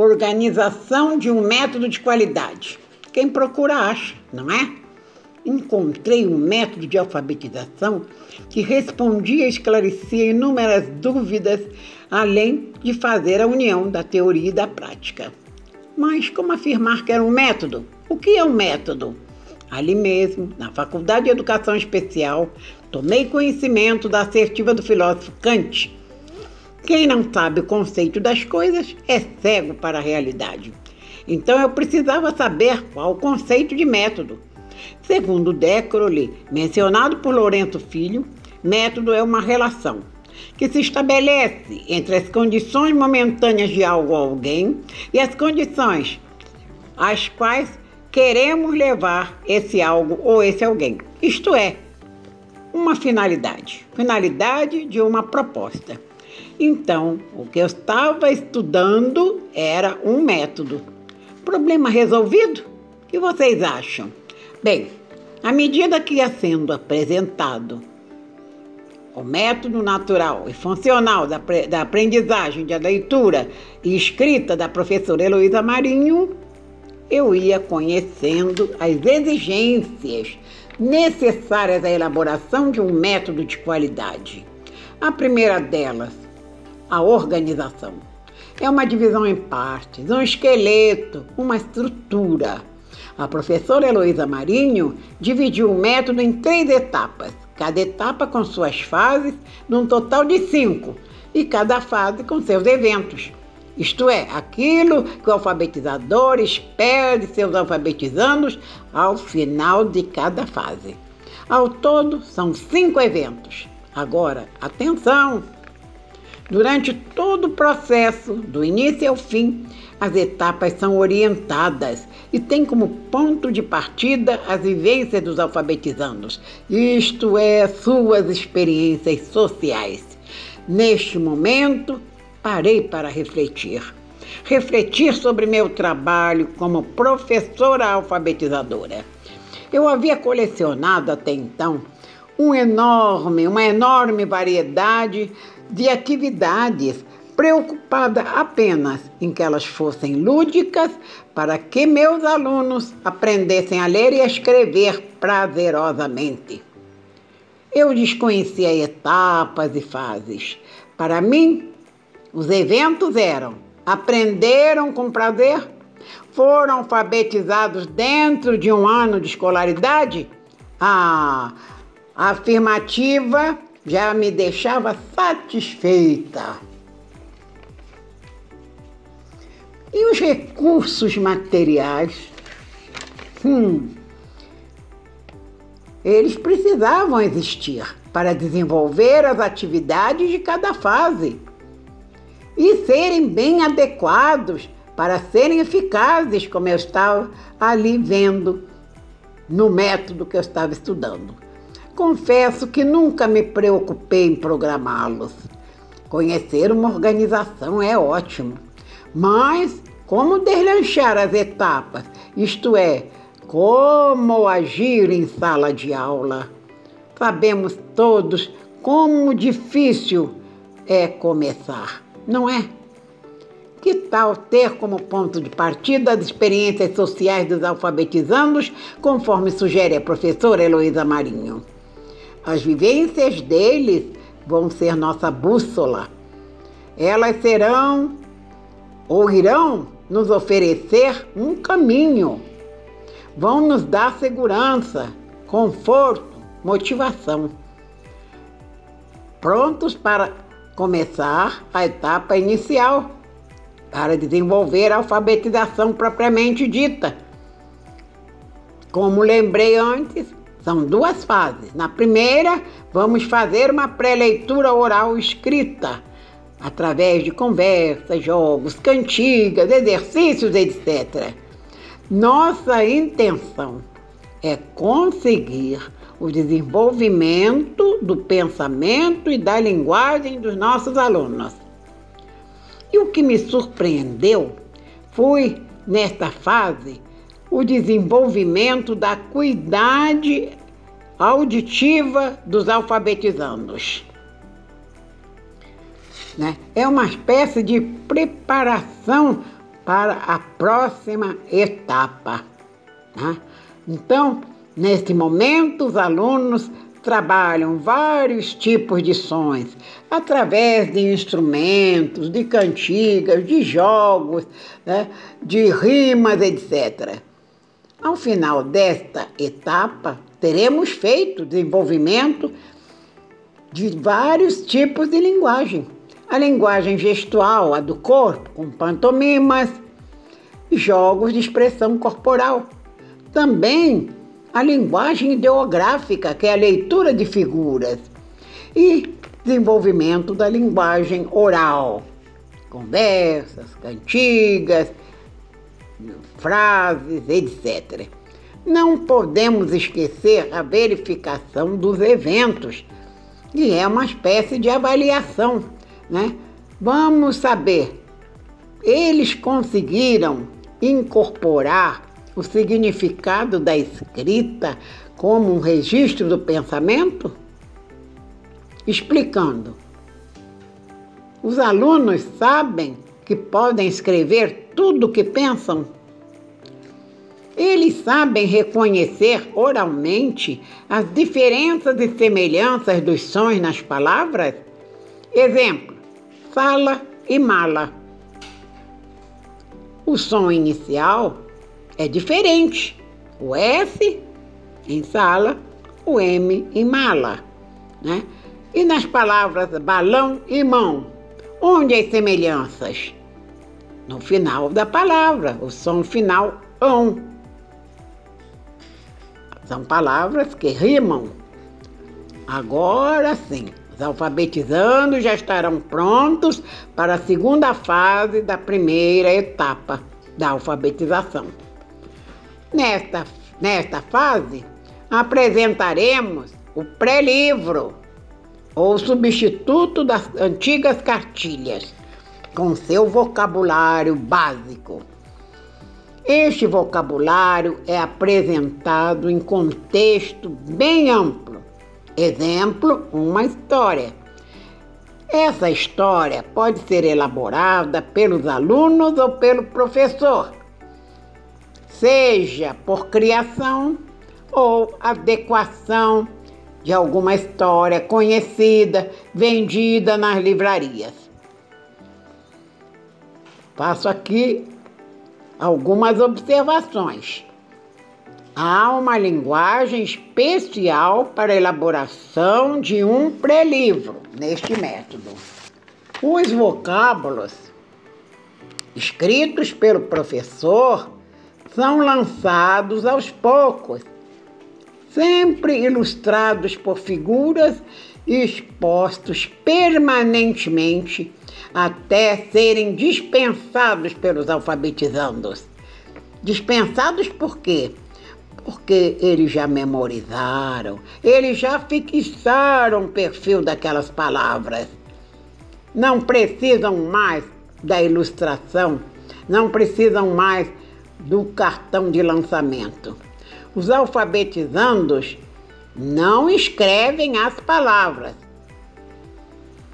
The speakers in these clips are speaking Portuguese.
organização de um método de qualidade. Quem procura acha, não é? Encontrei um método de alfabetização que respondia e esclarecia inúmeras dúvidas, além de fazer a união da teoria e da prática. Mas como afirmar que era um método? O que é um método? Ali mesmo, na Faculdade de Educação Especial, tomei conhecimento da assertiva do filósofo Kant. Quem não sabe o conceito das coisas é cego para a realidade. Então eu precisava saber qual o conceito de método. Segundo Décrole, mencionado por Lourenço Filho, método é uma relação que se estabelece entre as condições momentâneas de algo ou alguém e as condições às quais queremos levar esse algo ou esse alguém. Isto é, uma finalidade, finalidade de uma proposta. Então, o que eu estava estudando era um método. Problema resolvido? O que vocês acham? Bem, à medida que ia sendo apresentado o método natural e funcional da, da aprendizagem da leitura e escrita da professora Heloísa Marinho, eu ia conhecendo as exigências necessárias à elaboração de um método de qualidade. A primeira delas, a organização. É uma divisão em partes, um esqueleto, uma estrutura. A professora Heloísa Marinho dividiu o método em três etapas, cada etapa com suas fases, num total de cinco, e cada fase com seus eventos. Isto é, aquilo que o alfabetizador espera de seus alfabetizandos ao final de cada fase. Ao todo, são cinco eventos. Agora, atenção! Durante todo o processo, do início ao fim, as etapas são orientadas e têm como ponto de partida as vivências dos alfabetizandos, isto é, suas experiências sociais. Neste momento, parei para refletir. Refletir sobre meu trabalho como professora alfabetizadora. Eu havia colecionado até então um enorme, uma enorme variedade de atividades, preocupada apenas em que elas fossem lúdicas para que meus alunos aprendessem a ler e a escrever prazerosamente. Eu desconhecia etapas e fases. Para mim, os eventos eram: aprenderam com prazer? Foram alfabetizados dentro de um ano de escolaridade? Ah, a afirmativa já me deixava satisfeita. E os recursos materiais? Hum, eles precisavam existir para desenvolver as atividades de cada fase e serem bem adequados para serem eficazes, como eu estava ali vendo no método que eu estava estudando. Confesso que nunca me preocupei em programá-los. Conhecer uma organização é ótimo, mas como deslanchar as etapas, isto é, como agir em sala de aula? Sabemos todos como difícil é começar não é? Que tal ter como ponto de partida as experiências sociais dos alfabetizandos, conforme sugere a professora Heloísa Marinho? As vivências deles vão ser nossa bússola. Elas serão ou irão nos oferecer um caminho. Vão nos dar segurança, conforto, motivação. Prontos para começar a etapa inicial para desenvolver a alfabetização propriamente dita. Como lembrei antes, são duas fases. Na primeira, vamos fazer uma pré-leitura oral escrita, através de conversas, jogos, cantigas, exercícios, etc. Nossa intenção é conseguir o desenvolvimento do pensamento e da linguagem dos nossos alunos. E o que me surpreendeu foi, nesta fase, o desenvolvimento da cuidade auditiva dos alfabetizandos. Né? É uma espécie de preparação para a próxima etapa. Né? Então, neste momento, os alunos trabalham vários tipos de sons através de instrumentos, de cantigas, de jogos, né, de rimas, etc. Ao final desta etapa, teremos feito desenvolvimento de vários tipos de linguagem. A linguagem gestual, a do corpo, com pantomimas, jogos de expressão corporal. Também a linguagem ideográfica, que é a leitura de figuras, e desenvolvimento da linguagem oral, conversas, cantigas, frases, etc. Não podemos esquecer a verificação dos eventos, que é uma espécie de avaliação, né? Vamos saber, eles conseguiram incorporar o significado da escrita como um registro do pensamento? Explicando. Os alunos sabem que podem escrever tudo o que pensam? Eles sabem reconhecer oralmente as diferenças e semelhanças dos sons nas palavras? Exemplo: fala e mala. O som inicial é diferente. O S em sala, o M em mala. Né? E nas palavras balão e mão, onde as semelhanças? No final da palavra, o som final ão. São palavras que rimam. Agora sim, os alfabetizandos já estarão prontos para a segunda fase da primeira etapa da alfabetização. Nesta, nesta fase, apresentaremos o pré-livro, ou substituto das antigas cartilhas, com seu vocabulário básico. Este vocabulário é apresentado em contexto bem amplo. Exemplo, uma história. Essa história pode ser elaborada pelos alunos ou pelo professor seja por criação ou adequação de alguma história conhecida, vendida nas livrarias. Faço aqui algumas observações. Há uma linguagem especial para a elaboração de um pré-livro neste método. Os vocábulos escritos pelo professor são lançados aos poucos, sempre ilustrados por figuras expostos permanentemente até serem dispensados pelos alfabetizandos. Dispensados por quê? Porque eles já memorizaram, eles já fixaram o perfil daquelas palavras. Não precisam mais da ilustração, não precisam mais do cartão de lançamento. Os alfabetizandos não escrevem as palavras.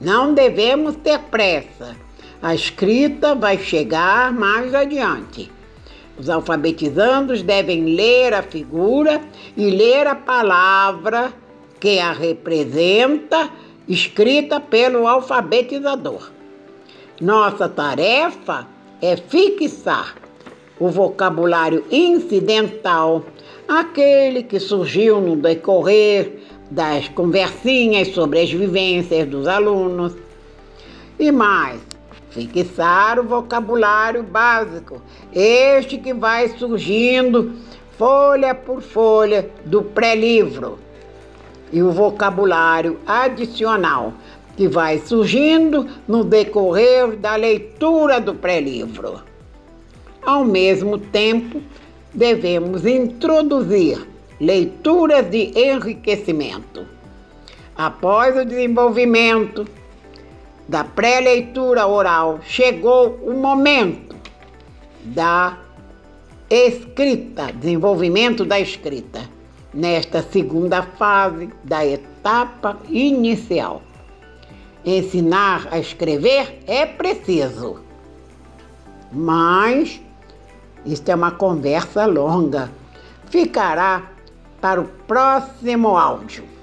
Não devemos ter pressa. A escrita vai chegar mais adiante. Os alfabetizandos devem ler a figura e ler a palavra que a representa, escrita pelo alfabetizador. Nossa tarefa é fixar o vocabulário incidental, aquele que surgiu no decorrer das conversinhas sobre as vivências dos alunos. E mais, fixar o vocabulário básico, este que vai surgindo folha por folha do pré-livro. E o vocabulário adicional, que vai surgindo no decorrer da leitura do pré-livro. Ao mesmo tempo, devemos introduzir leituras de enriquecimento. Após o desenvolvimento da pré-leitura oral, chegou o momento da escrita, desenvolvimento da escrita, nesta segunda fase da etapa inicial. Ensinar a escrever é preciso Mas isso é uma conversa longa. Ficará para o próximo áudio.